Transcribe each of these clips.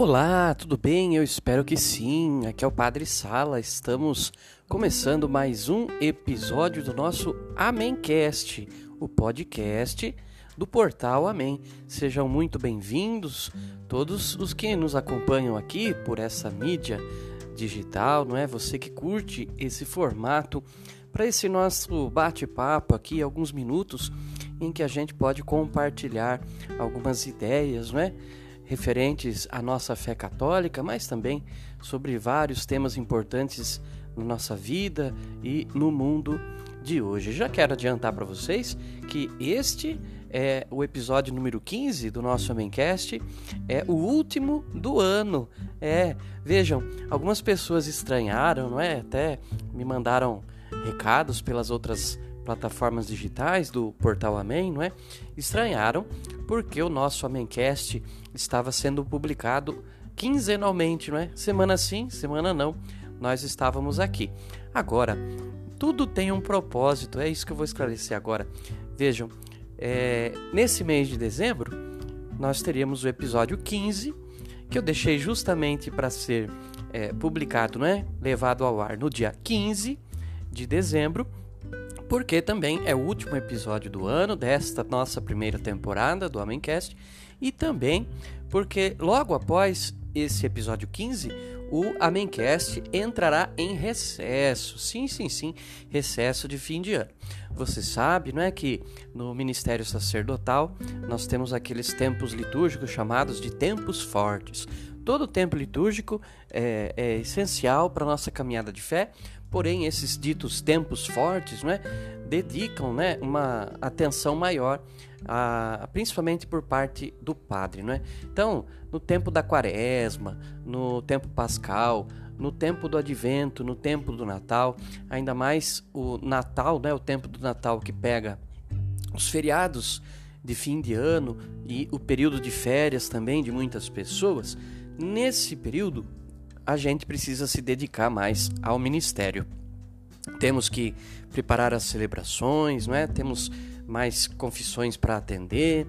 Olá, tudo bem? Eu espero que sim. Aqui é o Padre Sala. Estamos começando mais um episódio do nosso Amencast, o podcast do portal Amém. Sejam muito bem-vindos todos os que nos acompanham aqui por essa mídia digital, não é? Você que curte esse formato para esse nosso bate-papo aqui, alguns minutos em que a gente pode compartilhar algumas ideias, não é? Referentes à nossa fé católica, mas também sobre vários temas importantes na nossa vida e no mundo de hoje. Já quero adiantar para vocês que este é o episódio número 15 do nosso Amencast, é o último do ano. É, vejam, algumas pessoas estranharam, não é? Até me mandaram recados pelas outras plataformas digitais do portal Amém, não é? Estranharam porque o nosso Amencast estava sendo publicado quinzenalmente, não é? Semana sim, semana não. Nós estávamos aqui. Agora, tudo tem um propósito, é isso que eu vou esclarecer agora. Vejam, é, nesse mês de dezembro, nós teríamos o episódio 15, que eu deixei justamente para ser é, publicado, é? Levado ao ar no dia 15 de dezembro porque também é o último episódio do ano desta nossa primeira temporada do Homemcast e também porque logo após esse episódio 15, o Amencast entrará em recesso. Sim, sim, sim, recesso de fim de ano. Você sabe, não é que no ministério sacerdotal nós temos aqueles tempos litúrgicos chamados de tempos fortes. Todo tempo litúrgico é, é essencial para a nossa caminhada de fé, Porém, esses ditos tempos fortes né, dedicam né, uma atenção maior, a, principalmente por parte do padre. Né? Então, no tempo da quaresma, no tempo pascal, no tempo do advento, no tempo do Natal, ainda mais o Natal, né, o tempo do Natal que pega os feriados de fim de ano e o período de férias também de muitas pessoas, nesse período a gente precisa se dedicar mais ao ministério. Temos que preparar as celebrações, não é? Temos mais confissões para atender,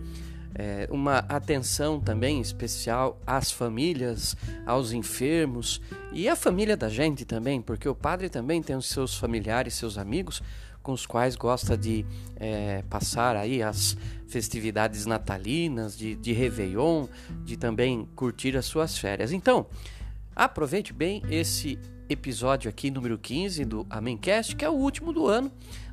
é, uma atenção também especial às famílias, aos enfermos e à família da gente também, porque o padre também tem os seus familiares, seus amigos com os quais gosta de é, passar aí as festividades natalinas, de, de Réveillon, de também curtir as suas férias. Então, Aproveite bem esse episódio aqui, número 15 do Amencast, que é o último do ano.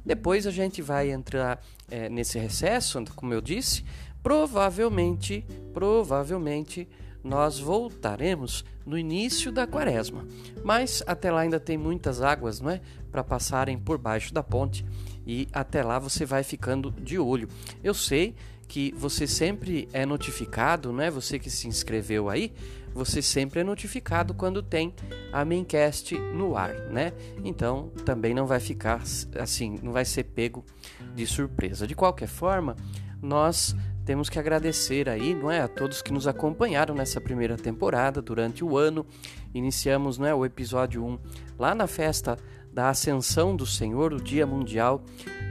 Depois a gente vai entrar é, nesse recesso, como eu disse. Provavelmente, provavelmente nós voltaremos no início da quaresma. Mas até lá ainda tem muitas águas, não é? Para passarem por baixo da ponte e até lá você vai ficando de olho. Eu sei que você sempre é notificado, não é? Você que se inscreveu aí, você sempre é notificado quando tem a Maincast no ar, né? Então também não vai ficar assim, não vai ser pego de surpresa. De qualquer forma, nós temos que agradecer aí, não é, a todos que nos acompanharam nessa primeira temporada durante o ano. Iniciamos, não é, o episódio 1 lá na festa da Ascensão do Senhor, o Dia Mundial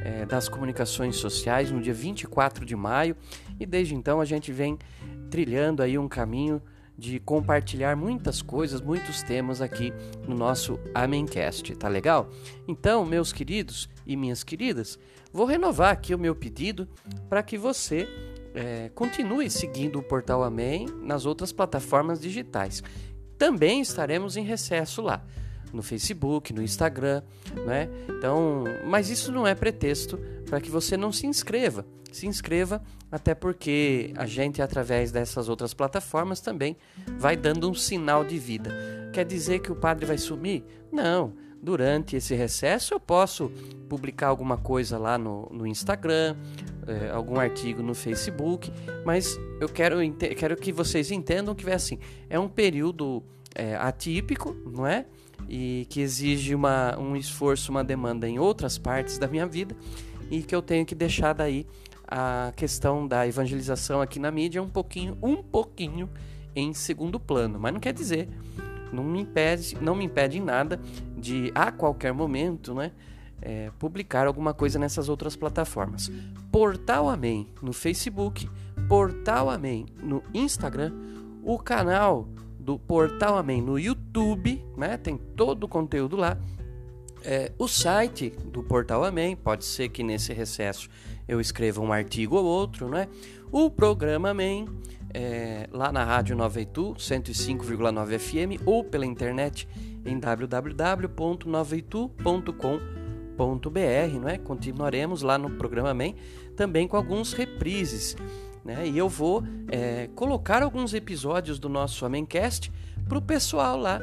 é, das Comunicações Sociais, no dia 24 de maio, e desde então a gente vem trilhando aí um caminho de compartilhar muitas coisas, muitos temas aqui no nosso Amencast, tá legal? Então, meus queridos e minhas queridas, vou renovar aqui o meu pedido para que você é, continue seguindo o Portal Amém nas outras plataformas digitais. Também estaremos em recesso lá no Facebook, no Instagram, né? Então, mas isso não é pretexto para que você não se inscreva. Se inscreva, até porque a gente através dessas outras plataformas também vai dando um sinal de vida. Quer dizer que o padre vai sumir? Não. Durante esse recesso eu posso publicar alguma coisa lá no, no Instagram, é, algum artigo no Facebook, mas eu quero, quero que vocês entendam que é assim, é um período é, atípico, não é? E que exige uma, um esforço, uma demanda em outras partes da minha vida e que eu tenho que deixar daí a questão da evangelização aqui na mídia um pouquinho, um pouquinho em segundo plano, mas não quer dizer, não me impede, não me impede em nada de a qualquer momento, né, é, publicar alguma coisa nessas outras plataformas. Portal Amém no Facebook, Portal Amém no Instagram, o canal do Portal Amém no YouTube, né? Tem todo o conteúdo lá. É, o site do Portal Amém, pode ser que nesse recesso eu escreva um artigo ou outro, né? O programa Amém, é, lá na Rádio Nova Itu, 105,9 FM, ou pela internet em www.novaitu.com.br, não é? Continuaremos lá no programa Amém, também com alguns reprises, né? E eu vou é, colocar alguns episódios do nosso Amémcast para o pessoal lá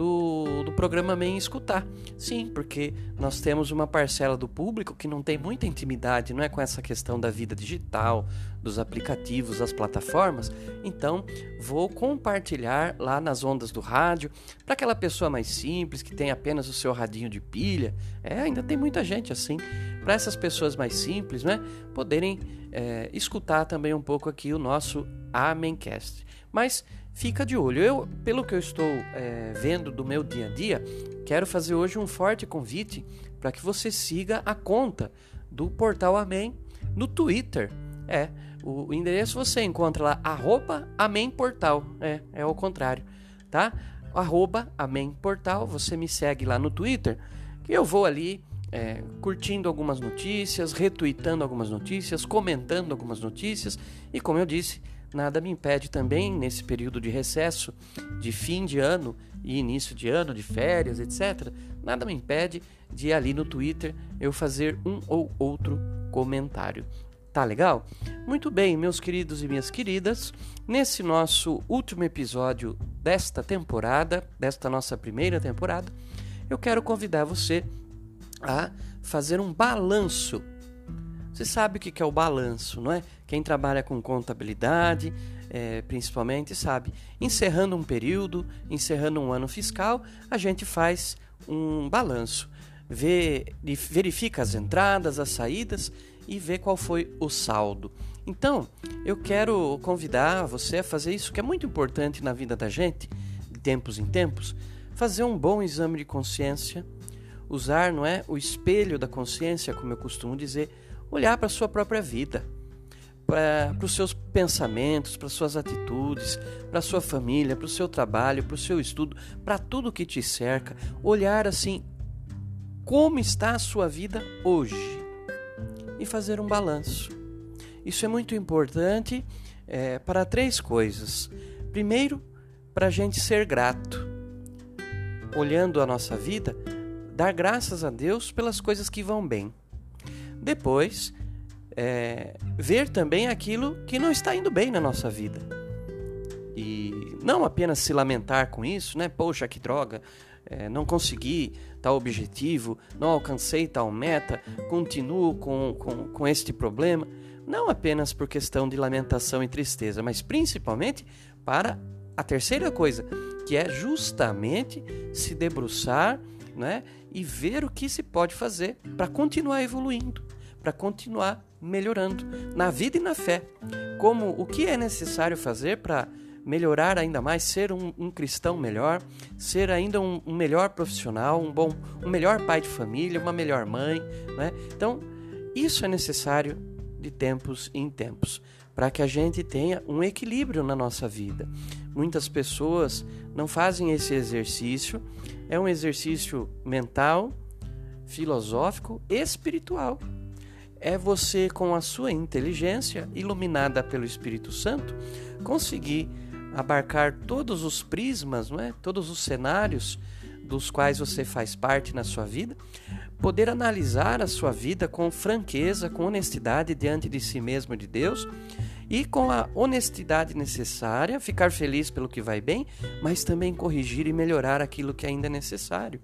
do, do programa MEM escutar. Sim, porque nós temos uma parcela do público que não tem muita intimidade, não é com essa questão da vida digital, dos aplicativos, das plataformas. Então, vou compartilhar lá nas ondas do rádio para aquela pessoa mais simples que tem apenas o seu radinho de pilha. É, ainda tem muita gente assim. Para essas pessoas mais simples, né, poderem é, escutar também um pouco aqui o nosso Amencast. Mas fica de olho. Eu, pelo que eu estou é, vendo do meu dia a dia, quero fazer hoje um forte convite para que você siga a conta do Portal Amém no Twitter. É, o endereço você encontra lá, arroba Amém Portal. É, é o contrário, tá? Arroba Amém Portal, você me segue lá no Twitter, que eu vou ali é, curtindo algumas notícias, retweetando algumas notícias, comentando algumas notícias e, como eu disse, Nada me impede também, nesse período de recesso, de fim de ano e início de ano, de férias, etc., nada me impede de ali no Twitter eu fazer um ou outro comentário. Tá legal? Muito bem, meus queridos e minhas queridas, nesse nosso último episódio desta temporada, desta nossa primeira temporada, eu quero convidar você a fazer um balanço você sabe o que é o balanço, não é? Quem trabalha com contabilidade, é, principalmente, sabe. Encerrando um período, encerrando um ano fiscal, a gente faz um balanço. Vê, verifica as entradas, as saídas e vê qual foi o saldo. Então, eu quero convidar você a fazer isso que é muito importante na vida da gente, de tempos em tempos, fazer um bom exame de consciência, usar, não é, o espelho da consciência, como eu costumo dizer, olhar para a sua própria vida, para os seus pensamentos, para suas atitudes, para sua família, para o seu trabalho, para o seu estudo, para tudo que te cerca, olhar assim como está a sua vida hoje e fazer um balanço. Isso é muito importante é, para três coisas. Primeiro, para a gente ser grato. Olhando a nossa vida, dar graças a Deus pelas coisas que vão bem. Depois, é, ver também aquilo que não está indo bem na nossa vida. E não apenas se lamentar com isso, né? Poxa, que droga, é, não consegui tal objetivo, não alcancei tal meta, continuo com, com, com este problema. Não apenas por questão de lamentação e tristeza, mas principalmente para a terceira coisa, que é justamente se debruçar né, e ver o que se pode fazer para continuar evoluindo, para continuar melhorando na vida e na fé. Como o que é necessário fazer para melhorar ainda mais, ser um, um, cristão melhor, ser ainda um, um, melhor profissional, um bom, um melhor pai de família, uma melhor mãe, né? Então isso é necessário de tempos em tempos para que a gente tenha um equilíbrio na nossa vida. Muitas pessoas não fazem esse exercício, é um exercício mental, filosófico, espiritual. É você, com a sua inteligência, iluminada pelo Espírito Santo, conseguir abarcar todos os prismas, não é? todos os cenários dos quais você faz parte na sua vida, poder analisar a sua vida com franqueza, com honestidade diante de si mesmo e de Deus e com a honestidade necessária, ficar feliz pelo que vai bem, mas também corrigir e melhorar aquilo que ainda é necessário.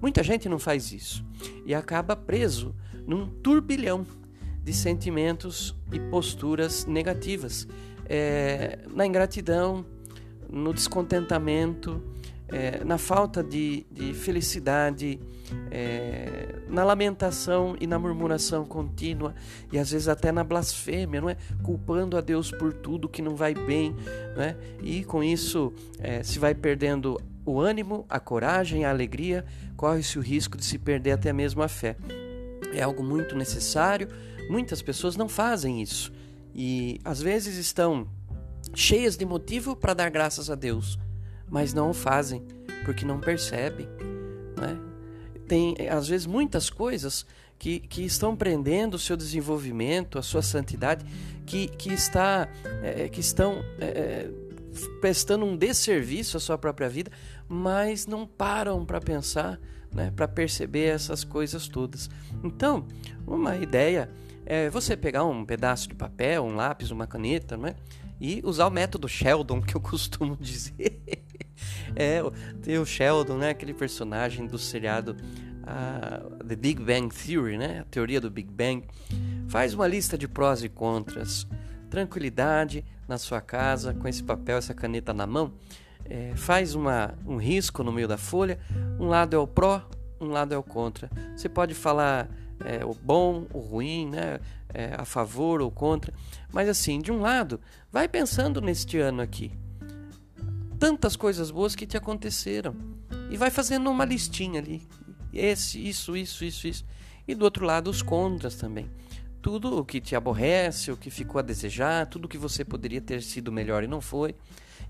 Muita gente não faz isso e acaba preso num turbilhão de sentimentos e posturas negativas, é, na ingratidão, no descontentamento, é, na falta de, de felicidade, é, na lamentação e na murmuração contínua, e às vezes até na blasfêmia, não é? Culpando a Deus por tudo que não vai bem, não é? E com isso é, se vai perdendo o ânimo, a coragem, a alegria, corre-se o risco de se perder até mesmo a fé. É algo muito necessário, muitas pessoas não fazem isso e às vezes estão cheias de motivo para dar graças a Deus mas não o fazem porque não percebem. Né? Tem, às vezes, muitas coisas que, que estão prendendo o seu desenvolvimento, a sua santidade, que, que, está, é, que estão é, prestando um desserviço à sua própria vida, mas não param para pensar, né, para perceber essas coisas todas. Então, uma ideia é você pegar um pedaço de papel, um lápis, uma caneta, né, e usar o método Sheldon, que eu costumo dizer. é, tem o Sheldon, né, aquele personagem do seriado uh, The Big Bang Theory, né, a teoria do Big Bang. Faz uma lista de prós e contras. Tranquilidade na sua casa, com esse papel, essa caneta na mão. É, faz uma, um risco no meio da folha. Um lado é o pró, um lado é o contra. Você pode falar é, o bom, o ruim, né? É, a favor ou contra. Mas assim, de um lado, vai pensando neste ano aqui. Tantas coisas boas que te aconteceram. E vai fazendo uma listinha ali. Esse, isso, isso, isso, isso. E do outro lado, os contras também. Tudo o que te aborrece, o que ficou a desejar, tudo o que você poderia ter sido melhor e não foi.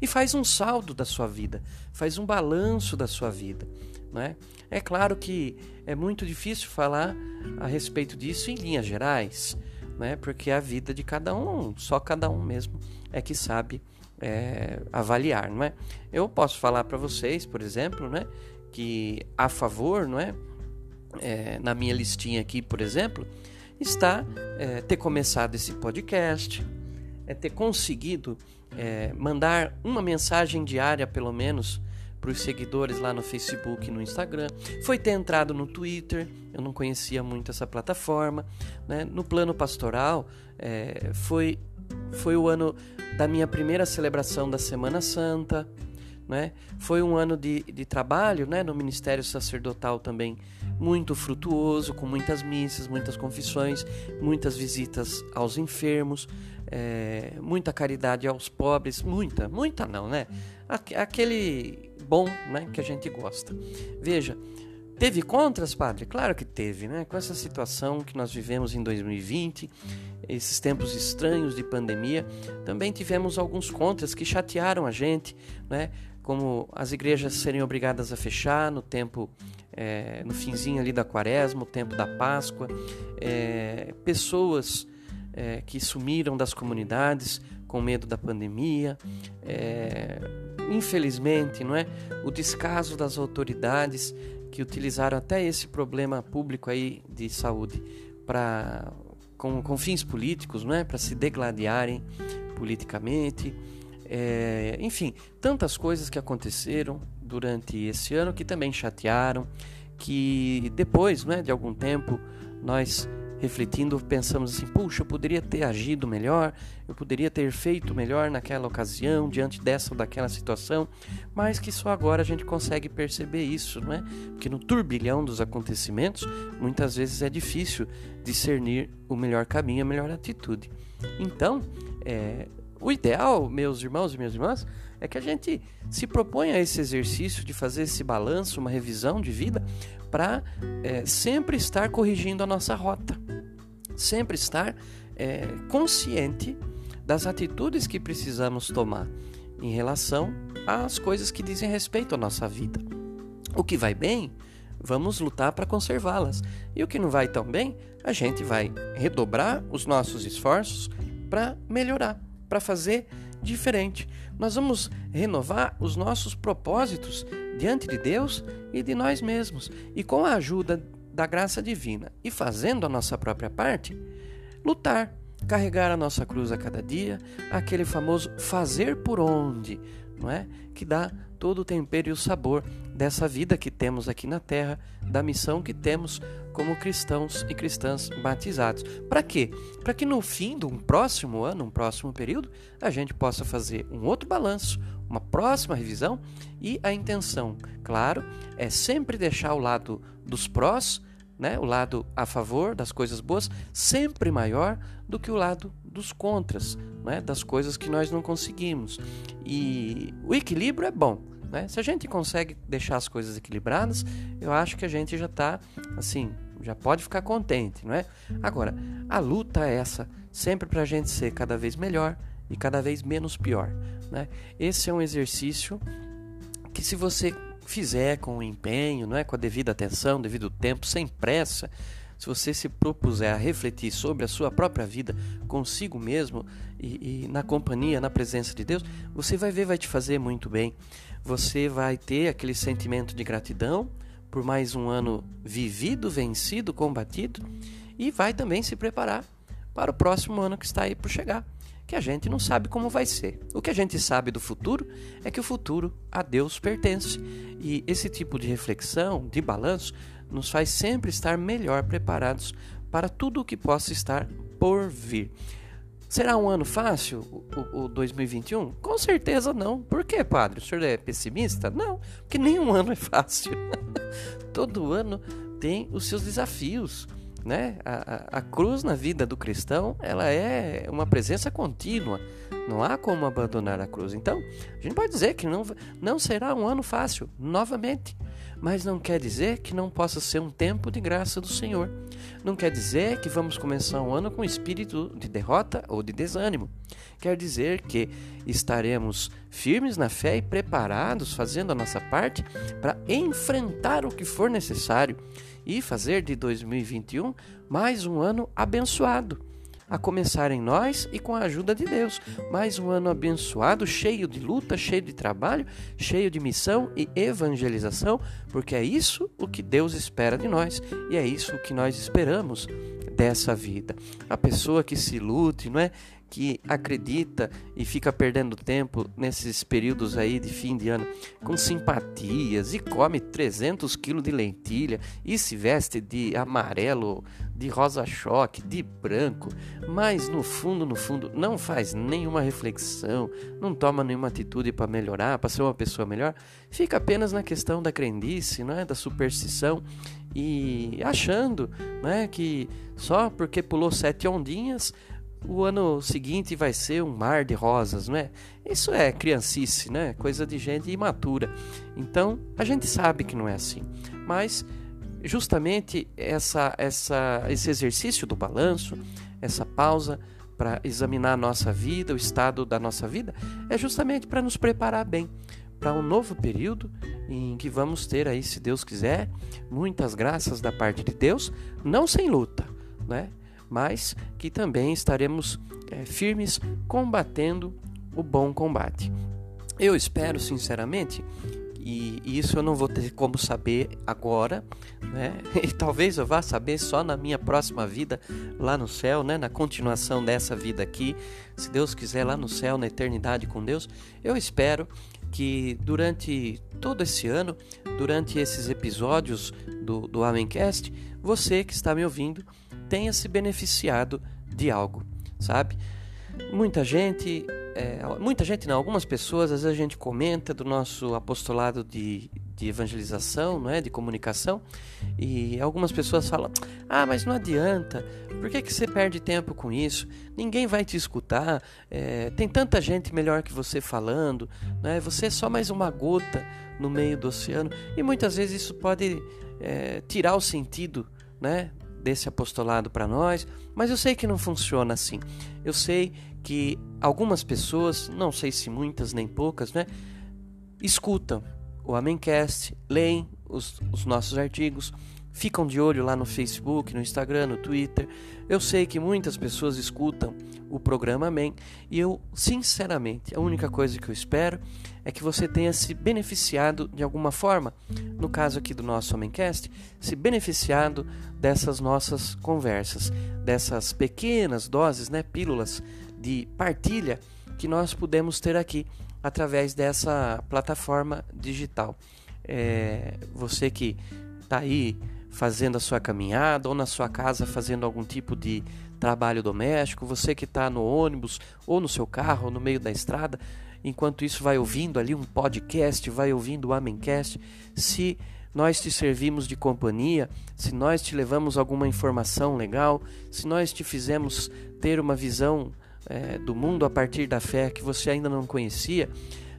E faz um saldo da sua vida, faz um balanço da sua vida. Não é? é claro que é muito difícil falar a respeito disso em linhas gerais, né? porque a vida de cada um, só cada um mesmo é que sabe é, avaliar. Não é? Eu posso falar para vocês, por exemplo, né, que a favor, não é? é na minha listinha aqui, por exemplo, está é, ter começado esse podcast, é ter conseguido é, mandar uma mensagem diária, pelo menos, para os seguidores lá no Facebook e no Instagram. Foi ter entrado no Twitter, eu não conhecia muito essa plataforma. Né? No plano pastoral, é, foi, foi o ano da minha primeira celebração da Semana Santa. Né? Foi um ano de, de trabalho né, no Ministério Sacerdotal também muito frutuoso, com muitas missas, muitas confissões, muitas visitas aos enfermos, é, muita caridade aos pobres, muita, muita não, né? Aquele bom né, que a gente gosta. Veja, teve contras, padre? Claro que teve, né? Com essa situação que nós vivemos em 2020, esses tempos estranhos de pandemia, também tivemos alguns contras que chatearam a gente, né? como as igrejas serem obrigadas a fechar no tempo, é, no finzinho ali da quaresma, o tempo da Páscoa, é, pessoas é, que sumiram das comunidades com medo da pandemia, é, infelizmente, não é, o descaso das autoridades que utilizaram até esse problema público aí de saúde para com, com fins políticos, não é, para se degladiarem politicamente. É, enfim, tantas coisas que aconteceram durante esse ano que também chatearam, que depois né, de algum tempo nós refletindo pensamos assim: puxa, eu poderia ter agido melhor, eu poderia ter feito melhor naquela ocasião, diante dessa ou daquela situação, mas que só agora a gente consegue perceber isso, não é? Porque no turbilhão dos acontecimentos, muitas vezes é difícil discernir o melhor caminho, a melhor atitude. Então, é, o ideal, meus irmãos e minhas irmãs, é que a gente se proponha a esse exercício de fazer esse balanço, uma revisão de vida, para é, sempre estar corrigindo a nossa rota, sempre estar é, consciente das atitudes que precisamos tomar em relação às coisas que dizem respeito à nossa vida. O que vai bem, vamos lutar para conservá-las. E o que não vai tão bem, a gente vai redobrar os nossos esforços para melhorar para fazer diferente. Nós vamos renovar os nossos propósitos diante de Deus e de nós mesmos. E com a ajuda da graça divina e fazendo a nossa própria parte, lutar, carregar a nossa cruz a cada dia, aquele famoso fazer por onde, não é? Que dá todo o tempero e o sabor dessa vida que temos aqui na terra, da missão que temos como cristãos e cristãs batizados. Para quê? Para que no fim de um próximo ano, um próximo período, a gente possa fazer um outro balanço, uma próxima revisão e a intenção, claro, é sempre deixar o lado dos prós, né, o lado a favor das coisas boas, sempre maior do que o lado dos contras, né, das coisas que nós não conseguimos. E o equilíbrio é bom. Né? Se a gente consegue deixar as coisas equilibradas, eu acho que a gente já está assim, já pode ficar contente, não é? Agora, a luta é essa, sempre para a gente ser cada vez melhor e cada vez menos pior. Né? Esse é um exercício que se você fizer com empenho, não é, com a devida atenção, devido tempo, sem pressa, se você se propuser a refletir sobre a sua própria vida consigo mesmo e, e, na companhia, na presença de Deus, você vai ver, vai te fazer muito bem. Você vai ter aquele sentimento de gratidão por mais um ano vivido, vencido, combatido e vai também se preparar para o próximo ano que está aí por chegar que a gente não sabe como vai ser. O que a gente sabe do futuro é que o futuro a Deus pertence. E esse tipo de reflexão, de balanço, nos faz sempre estar melhor preparados para tudo o que possa estar por vir. Será um ano fácil, o, o, 2021? Com certeza não. Por quê, padre? O senhor é pessimista? Não, porque nenhum ano é fácil. Todo ano tem os seus desafios né? A, a, a, cruz na vida do cristão ela é uma presença contínua. Não há como abandonar a cruz. Então, a gente pode dizer que não, não será um ano fácil, novamente. Mas não quer dizer que não possa ser um tempo de graça do Senhor. Não quer dizer que vamos começar um ano com espírito de derrota ou de desânimo. Quer dizer que estaremos firmes na fé e preparados, fazendo a nossa parte para enfrentar o que for necessário e fazer de 2021 mais um ano abençoado. A começar em nós e com a ajuda de Deus. Mais um ano abençoado, cheio de luta, cheio de trabalho, cheio de missão e evangelização, porque é isso o que Deus espera de nós e é isso o que nós esperamos dessa vida. A pessoa que se ilude, não é? que acredita e fica perdendo tempo nesses períodos aí de fim de ano com simpatias e come 300 quilos de lentilha e se veste de amarelo, de rosa-choque, de branco, mas no fundo, no fundo, não faz nenhuma reflexão, não toma nenhuma atitude para melhorar, para ser uma pessoa melhor, fica apenas na questão da crendice, não é? da superstição e achando não é? que só porque pulou sete ondinhas o ano seguinte vai ser um mar de rosas, não é? Isso é criancice, né? Coisa de gente imatura. Então, a gente sabe que não é assim. Mas justamente essa, essa, esse exercício do balanço, essa pausa para examinar a nossa vida, o estado da nossa vida, é justamente para nos preparar bem para um novo período em que vamos ter aí, se Deus quiser, muitas graças da parte de Deus, não sem luta, né? mas que também estaremos é, firmes combatendo o bom combate. Eu espero, sinceramente, e isso eu não vou ter como saber agora, né? E talvez eu vá saber só na minha próxima vida lá no céu, né? Na continuação dessa vida aqui, se Deus quiser lá no céu, na eternidade com Deus. Eu espero que durante todo esse ano, durante esses episódios do, do Amencast, você que está me ouvindo tenha se beneficiado de algo, sabe? Muita gente, é, muita gente não, algumas pessoas, às vezes a gente comenta do nosso apostolado de, de evangelização, não é, de comunicação, e algumas pessoas falam: "Ah, mas não adianta. Por que que você perde tempo com isso? Ninguém vai te escutar. É, tem tanta gente melhor que você falando, né? Você é só mais uma gota no meio do oceano." E muitas vezes isso pode é, tirar o sentido, né, desse apostolado para nós, mas eu sei que não funciona assim. Eu sei que algumas pessoas, não sei se muitas nem poucas, né, escutam o Amencast, leem os, os nossos artigos, ficam de olho lá no Facebook, no Instagram, no Twitter. Eu sei que muitas pessoas escutam o programa Amém e eu, sinceramente, a única coisa que eu espero é que você tenha se beneficiado de alguma forma, no caso aqui do nosso Amencast, se beneficiado dessas nossas conversas, dessas pequenas doses, né, pílulas de partilha que nós pudemos ter aqui através dessa plataforma digital. É, você que está aí fazendo a sua caminhada ou na sua casa fazendo algum tipo de trabalho doméstico, você que está no ônibus ou no seu carro ou no meio da estrada, enquanto isso vai ouvindo ali um podcast, vai ouvindo o Amencast, se nós te servimos de companhia, se nós te levamos alguma informação legal, se nós te fizemos ter uma visão é, do mundo a partir da fé que você ainda não conhecia,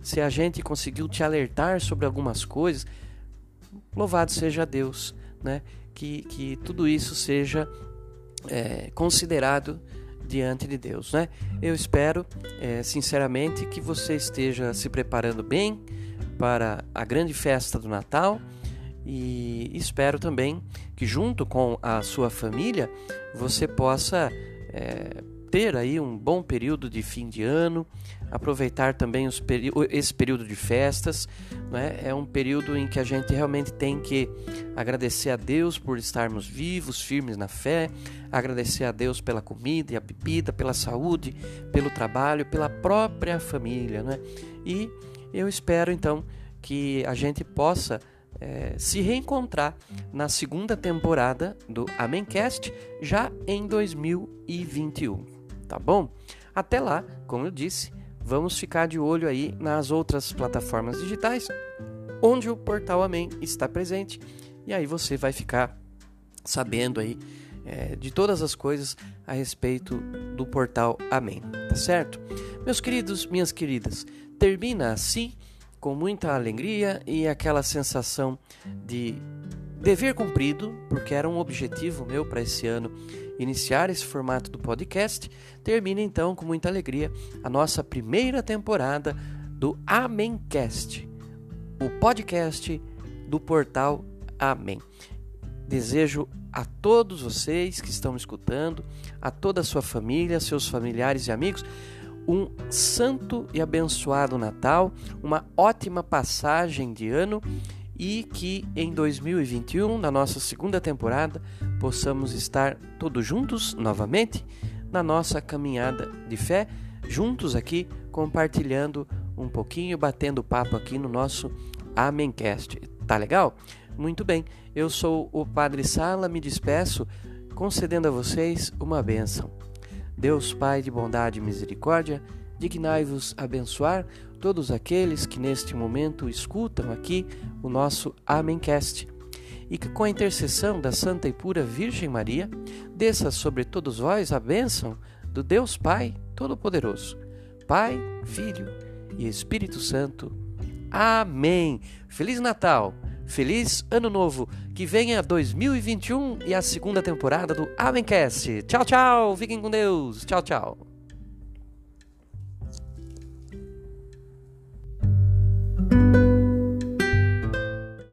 se a gente conseguiu te alertar sobre algumas coisas, louvado seja Deus né, que, que tudo isso seja é, considerado diante de Deus. Né? Eu espero, é, sinceramente, que você esteja se preparando bem para a grande festa do Natal e espero também que, junto com a sua família, você possa é, ter aí um bom período de fim de ano, aproveitar também esse período de festas. Né? É um período em que a gente realmente tem que agradecer a Deus por estarmos vivos, firmes na fé, agradecer a Deus pela comida e a bebida, pela saúde, pelo trabalho, pela própria família. Né? E eu espero então que a gente possa é, se reencontrar na segunda temporada do Amencast já em 2021 tá bom? Até lá, como eu disse, vamos ficar de olho aí nas outras plataformas digitais onde o portal Amém está presente e aí você vai ficar sabendo aí é, de todas as coisas a respeito do portal Amém, tá certo? Meus queridos, minhas queridas, termina assim com muita alegria e aquela sensação de dever cumprido, porque era um objetivo meu para esse ano iniciar esse formato do podcast, termina então com muita alegria a nossa primeira temporada do Amencast, o podcast do portal Amém. Desejo a todos vocês que estão me escutando, a toda a sua família, seus familiares e amigos, um santo e abençoado Natal, uma ótima passagem de ano e que em 2021, na nossa segunda temporada, possamos estar todos juntos novamente na nossa caminhada de fé, juntos aqui compartilhando um pouquinho, batendo papo aqui no nosso Amencast. Tá legal? Muito bem, eu sou o Padre Sala, me despeço concedendo a vocês uma bênção. Deus Pai de bondade e misericórdia, dignai-vos abençoar todos aqueles que neste momento escutam aqui o nosso Amencast. E que com a intercessão da Santa e Pura Virgem Maria, desça sobre todos vós a bênção do Deus Pai Todo-Poderoso, Pai, Filho e Espírito Santo. Amém. Feliz Natal, feliz Ano Novo, que venha 2021 e a segunda temporada do Amencast. Tchau, tchau, fiquem com Deus. Tchau, tchau.